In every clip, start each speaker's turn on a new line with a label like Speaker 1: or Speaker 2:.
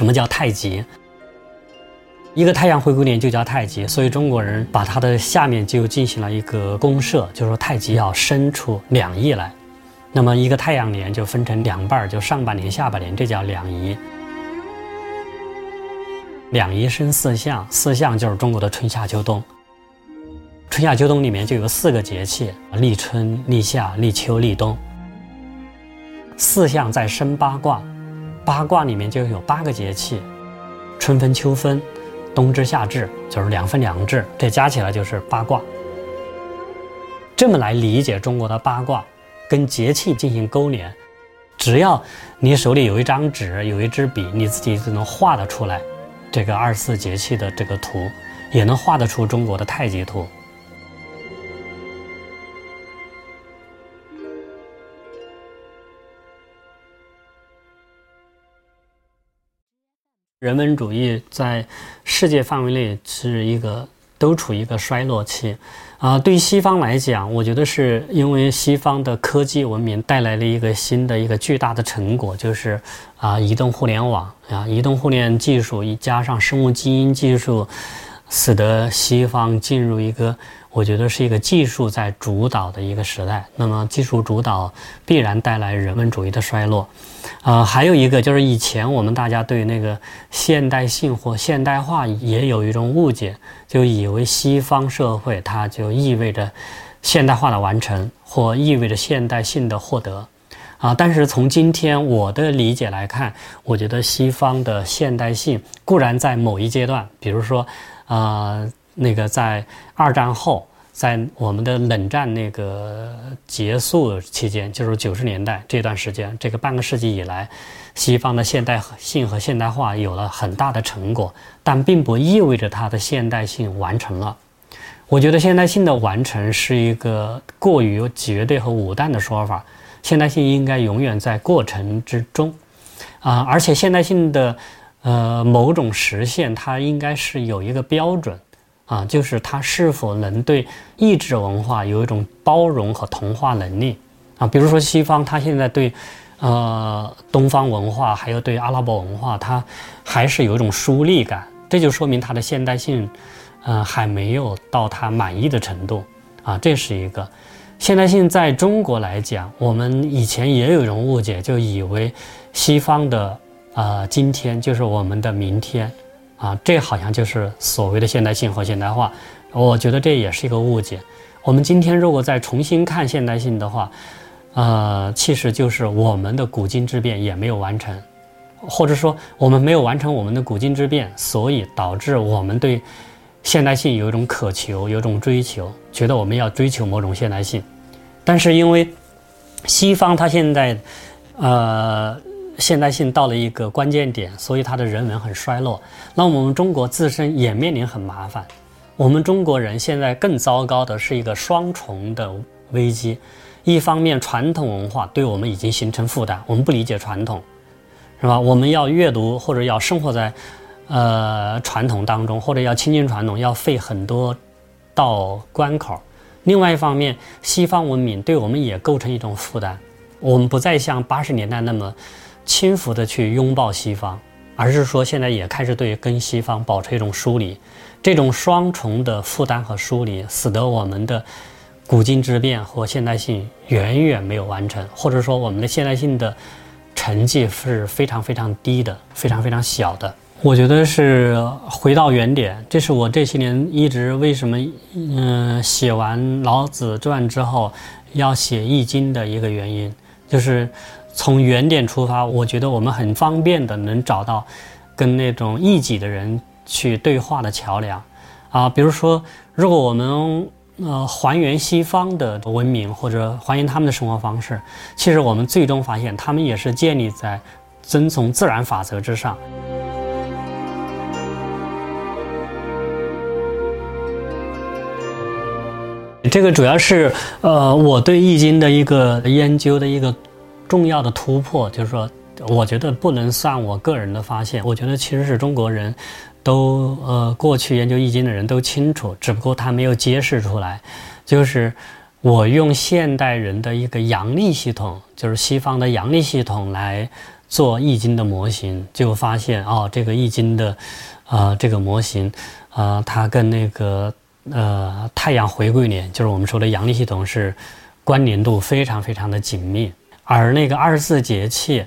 Speaker 1: 什么叫太极？一个太阳回归年就叫太极，所以中国人把它的下面就进行了一个公社，就是说太极要伸出两翼来。那么一个太阳年就分成两半儿，就上半年、下半年，这叫两仪。两仪生四象，四象就是中国的春夏秋冬。春夏秋冬里面就有四个节气：立春、立夏、立秋、立冬。四象再生八卦，八卦里面就有八个节气：春分、秋分。冬至夏至就是两分两至，这加起来就是八卦。这么来理解中国的八卦，跟节气进行勾连，只要你手里有一张纸，有一支笔，你自己就能画得出来这个二十四节气的这个图，也能画得出中国的太极图。人文主义在世界范围内是一个都处于一个衰落期，啊，对于西方来讲，我觉得是因为西方的科技文明带来了一个新的一个巨大的成果，就是啊，移动互联网啊，移动互联技术加上生物基因技术，使得西方进入一个。我觉得是一个技术在主导的一个时代，那么技术主导必然带来人文主义的衰落，呃，还有一个就是以前我们大家对那个现代性或现代化也有一种误解，就以为西方社会它就意味着现代化的完成或意味着现代性的获得，啊，但是从今天我的理解来看，我觉得西方的现代性固然在某一阶段，比如说，呃。那个在二战后，在我们的冷战那个结束期间，就是九十年代这段时间，这个半个世纪以来，西方的现代性和现代化有了很大的成果，但并不意味着它的现代性完成了。我觉得现代性的完成是一个过于绝对和武断的说法，现代性应该永远在过程之中，啊，而且现代性的呃某种实现，它应该是有一个标准。啊，就是它是否能对意志文化有一种包容和同化能力啊？比如说西方，它现在对，呃，东方文化还有对阿拉伯文化，它还是有一种疏离感，这就说明它的现代性，呃，还没有到它满意的程度啊。这是一个现代性，在中国来讲，我们以前也有一种误解，就以为西方的呃今天就是我们的明天。啊，这好像就是所谓的现代性和现代化，我觉得这也是一个误解。我们今天如果再重新看现代性的话，呃，其实就是我们的古今之变也没有完成，或者说我们没有完成我们的古今之变，所以导致我们对现代性有一种渴求，有一种追求，觉得我们要追求某种现代性。但是因为西方它现在，呃。现代性到了一个关键点，所以它的人文很衰落。那我们中国自身也面临很麻烦。我们中国人现在更糟糕的是一个双重的危机：一方面，传统文化对我们已经形成负担，我们不理解传统，是吧？我们要阅读或者要生活在呃传统当中，或者要亲近传统，要费很多道关口。另外一方面，西方文明对我们也构成一种负担，我们不再像八十年代那么。轻浮的去拥抱西方，而是说现在也开始对跟西方保持一种疏离，这种双重的负担和疏离，使得我们的古今之变和现代性远远没有完成，或者说我们的现代性的成绩是非常非常低的，非常非常小的。我觉得是回到原点，这是我这些年一直为什么嗯写完《老子传》之后要写《易经》的一个原因，就是。从原点出发，我觉得我们很方便的能找到跟那种异己的人去对话的桥梁，啊，比如说，如果我们呃还原西方的文明或者还原他们的生活方式，其实我们最终发现他们也是建立在遵从自然法则之上。这个主要是呃我对易经的一个研究的一个。重要的突破就是说，我觉得不能算我个人的发现。我觉得其实是中国人，都呃过去研究易经的人都清楚，只不过他没有揭示出来。就是我用现代人的一个阳历系统，就是西方的阳历系统来做易经的模型，就发现哦，这个易经的，呃，这个模型，呃，它跟那个呃太阳回归年，就是我们说的阳历系统是关联度非常非常的紧密，而那个二十四节气，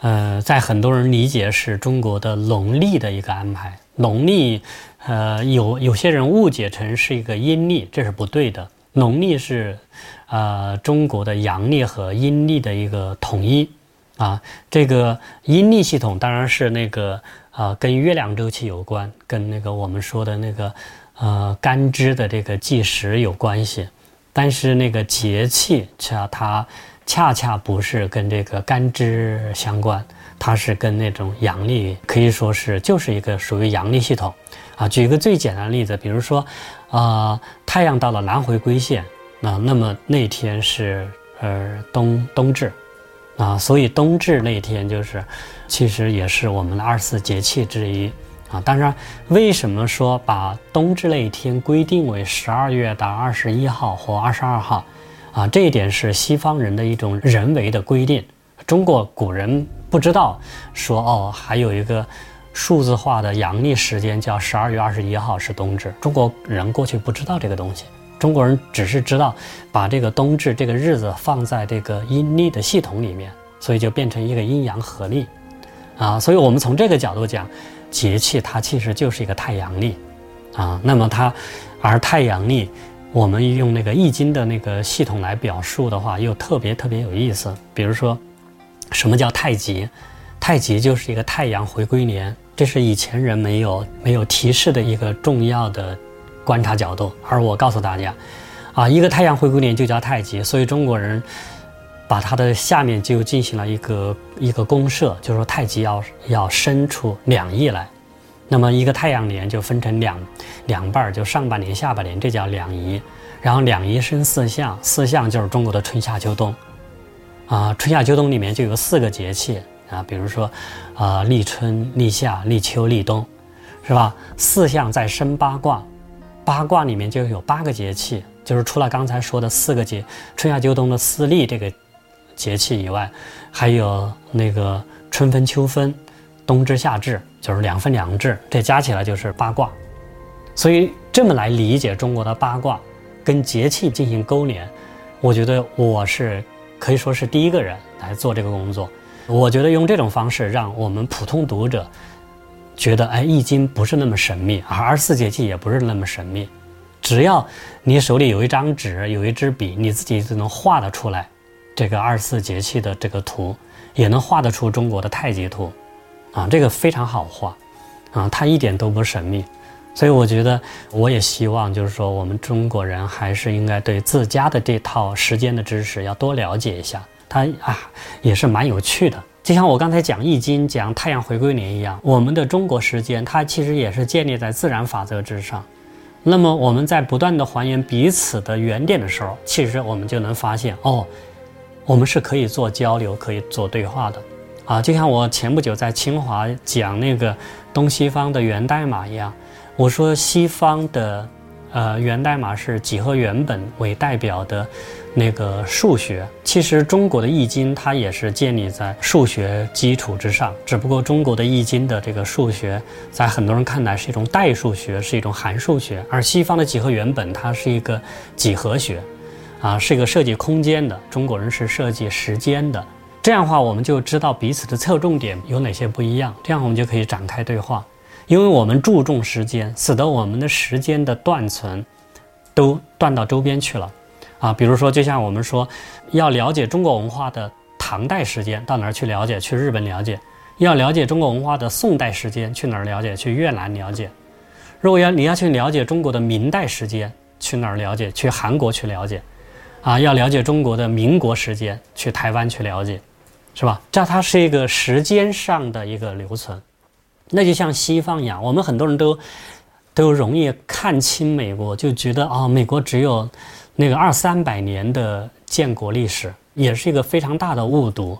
Speaker 1: 呃，在很多人理解是中国的农历的一个安排，农历，呃，有有些人误解成是一个阴历，这是不对的，农历是。呃，中国的阳历和阴历的一个统一啊，这个阴历系统当然是那个呃，跟月亮周期有关，跟那个我们说的那个呃干支的这个计时有关系。但是那个节气恰它恰恰不是跟这个干支相关，它是跟那种阳历可以说是就是一个属于阳历系统啊。举一个最简单的例子，比如说啊，太阳到了南回归线。啊，那么那天是呃冬冬至，啊，所以冬至那天就是，其实也是我们的二十四节气之一啊。当然，为什么说把冬至那一天规定为十二月的二十一号或二十二号？啊，这一点是西方人的一种人为的规定。中国古人不知道说哦，还有一个数字化的阳历时间叫十二月二十一号是冬至。中国人过去不知道这个东西。中国人只是知道把这个冬至这个日子放在这个阴历的系统里面，所以就变成一个阴阳合历，啊，所以我们从这个角度讲，节气它其实就是一个太阳历，啊，那么它，而太阳历，我们用那个易经的那个系统来表述的话，又特别特别有意思。比如说，什么叫太极？太极就是一个太阳回归年，这是以前人没有没有提示的一个重要的。观察角度，而我告诉大家，啊，一个太阳回归年就叫太极，所以中国人把它的下面就进行了一个一个公设，就是说太极要要生出两翼来，那么一个太阳年就分成两两半儿，就上半年、下半年，这叫两仪，然后两仪生四象，四象就是中国的春夏秋冬，啊，春夏秋冬里面就有四个节气啊，比如说啊，立春、立夏、立秋、立冬，是吧？四象再生八卦。八卦里面就有八个节气，就是除了刚才说的四个节春夏秋冬的四立这个节气以外，还有那个春分秋分、冬至夏至，就是两分两至，这加起来就是八卦。所以这么来理解中国的八卦，跟节气进行勾连，我觉得我是可以说是第一个人来做这个工作。我觉得用这种方式，让我们普通读者。觉得哎，易经不是那么神秘，而二十四节气也不是那么神秘。只要你手里有一张纸，有一支笔，你自己就能画得出来这个二十四节气的这个图，也能画得出中国的太极图，啊，这个非常好画，啊，它一点都不神秘。所以我觉得，我也希望就是说，我们中国人还是应该对自家的这套时间的知识要多了解一下，它啊也是蛮有趣的。就像我刚才讲《易经》讲太阳回归年一样，我们的中国时间它其实也是建立在自然法则之上。那么我们在不断的还原彼此的原点的时候，其实我们就能发现，哦，我们是可以做交流、可以做对话的。啊，就像我前不久在清华讲那个东西方的源代码一样，我说西方的。呃，源代码是几何原本为代表的，那个数学。其实中国的易经它也是建立在数学基础之上，只不过中国的易经的这个数学，在很多人看来是一种代数学，是一种函数学，而西方的几何原本它是一个几何学，啊，是一个设计空间的。中国人是设计时间的。这样的话，我们就知道彼此的侧重点有哪些不一样，这样我们就可以展开对话。因为我们注重时间，使得我们的时间的断层都断到周边去了，啊，比如说，就像我们说，要了解中国文化的唐代时间，到哪儿去了解？去日本了解；要了解中国文化的宋代时间，去哪儿了解？去越南了解。如果要你要去了解中国的明代时间，去哪儿了解？去韩国去了解。啊，要了解中国的民国时间，去台湾去了解，是吧？这它是一个时间上的一个留存。那就像西方一样，我们很多人都都容易看清美国，就觉得啊，美国只有那个二三百年的建国历史，也是一个非常大的误读。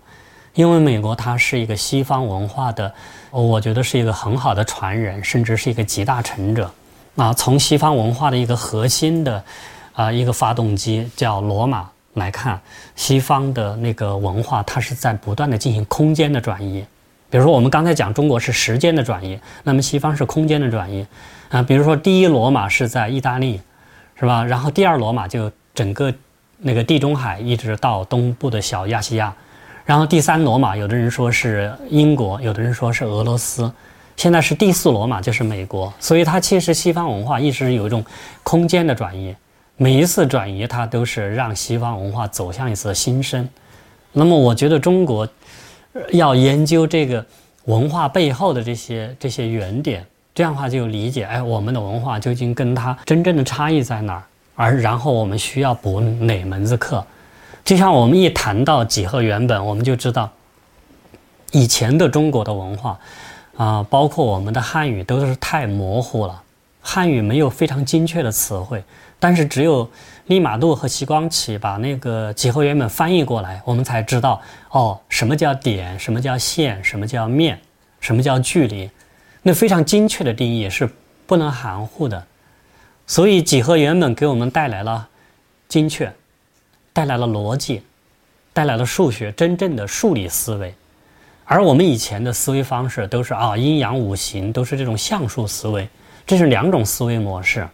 Speaker 1: 因为美国它是一个西方文化的，我觉得是一个很好的传人，甚至是一个集大成者。啊，从西方文化的一个核心的啊一个发动机叫罗马来看，西方的那个文化，它是在不断的进行空间的转移。比如说，我们刚才讲中国是时间的转移，那么西方是空间的转移。啊，比如说第一罗马是在意大利，是吧？然后第二罗马就整个那个地中海一直到东部的小亚细亚，然后第三罗马有的人说是英国，有的人说是俄罗斯，现在是第四罗马就是美国。所以它其实西方文化一直有一种空间的转移，每一次转移它都是让西方文化走向一次新生。那么我觉得中国。要研究这个文化背后的这些这些原点，这样的话就理解，哎，我们的文化究竟跟它真正的差异在哪儿？而然后我们需要补哪门子课？就像我们一谈到几何原本，我们就知道，以前的中国的文化，啊，包括我们的汉语都是太模糊了，汉语没有非常精确的词汇，但是只有。利玛窦和齐光启把那个几何原本翻译过来，我们才知道哦，什么叫点，什么叫线，什么叫面，什么叫距离，那非常精确的定义是不能含糊的。所以几何原本给我们带来了精确，带来了逻辑，带来了数学真正的数理思维，而我们以前的思维方式都是啊阴阳五行都是这种象数思维，这是两种思维模式。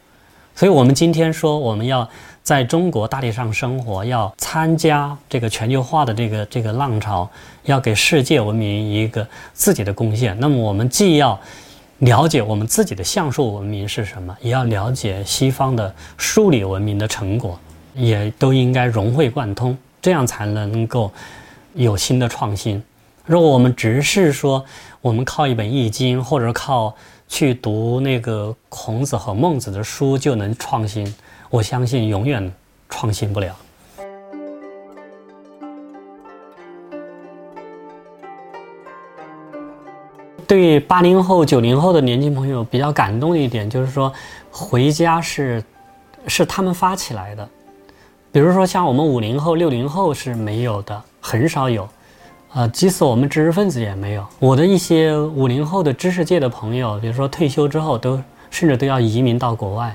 Speaker 1: 所以我们今天说我们要。在中国大地上生活，要参加这个全球化的这个这个浪潮，要给世界文明一个自己的贡献。那么，我们既要了解我们自己的象数文明是什么，也要了解西方的数理文明的成果，也都应该融会贯通，这样才能够有新的创新。如果我们只是说我们靠一本《易经》，或者靠去读那个孔子和孟子的书就能创新。我相信永远创新不了。对八零后、九零后的年轻朋友比较感动一点，就是说回家是是他们发起来的。比如说像我们五零后、六零后是没有的，很少有。呃，即使我们知识分子也没有。我的一些五零后的知识界的朋友，比如说退休之后都甚至都要移民到国外。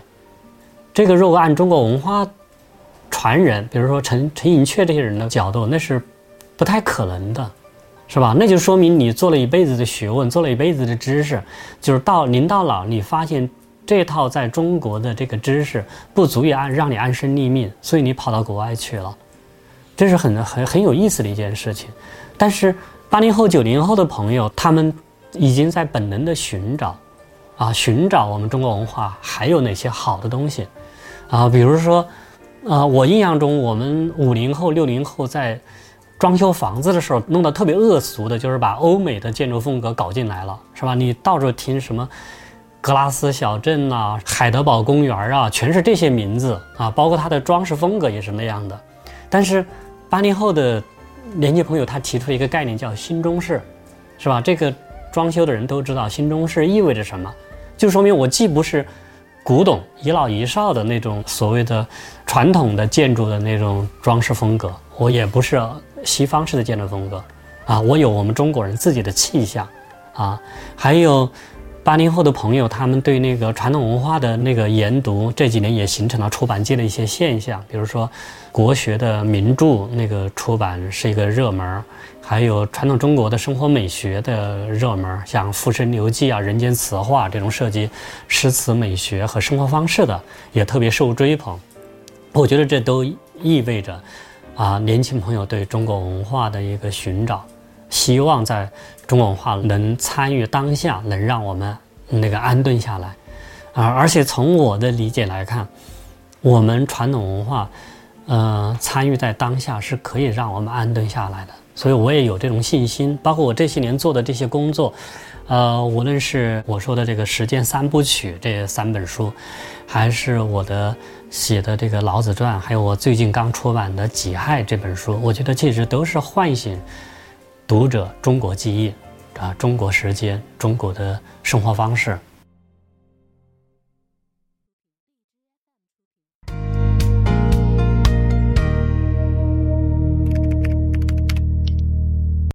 Speaker 1: 这个如果按中国文化传人，比如说陈陈寅恪这些人的角度，那是不太可能的，是吧？那就说明你做了一辈子的学问，做了一辈子的知识，就是到临到老，你发现这套在中国的这个知识不足以安让你安身立命，所以你跑到国外去了，这是很很很有意思的一件事情。但是八零后、九零后的朋友，他们已经在本能的寻找，啊，寻找我们中国文化还有哪些好的东西。啊，比如说，啊，我印象中，我们五零后、六零后在装修房子的时候，弄得特别恶俗的，就是把欧美的建筑风格搞进来了，是吧？你到处听什么格拉斯小镇呐、海德堡公园啊，全是这些名字啊，包括它的装饰风格也是那样的。但是八零后的年轻朋友他提出一个概念叫新中式，是吧？这个装修的人都知道新中式意味着什么，就说明我既不是。古董一老一少的那种所谓的传统的建筑的那种装饰风格，我也不是西方式的建筑风格，啊，我有我们中国人自己的气象，啊，还有八零后的朋友，他们对那个传统文化的那个研读，这几年也形成了出版界的一些现象，比如说国学的名著那个出版是一个热门。还有传统中国的生活美学的热门，像《浮生游记》啊、《人间词话》这种涉及诗词美学和生活方式的，也特别受追捧。我觉得这都意味着，啊，年轻朋友对中国文化的一个寻找，希望在中国文化能参与当下，能让我们那个安顿下来。啊，而且从我的理解来看，我们传统文化，呃，参与在当下是可以让我们安顿下来的。所以我也有这种信心，包括我这些年做的这些工作，呃，无论是我说的这个时间三部曲这三本书，还是我的写的这个《老子传》，还有我最近刚出版的《己亥》这本书，我觉得其实都是唤醒读者中国记忆，啊，中国时间，中国的生活方式。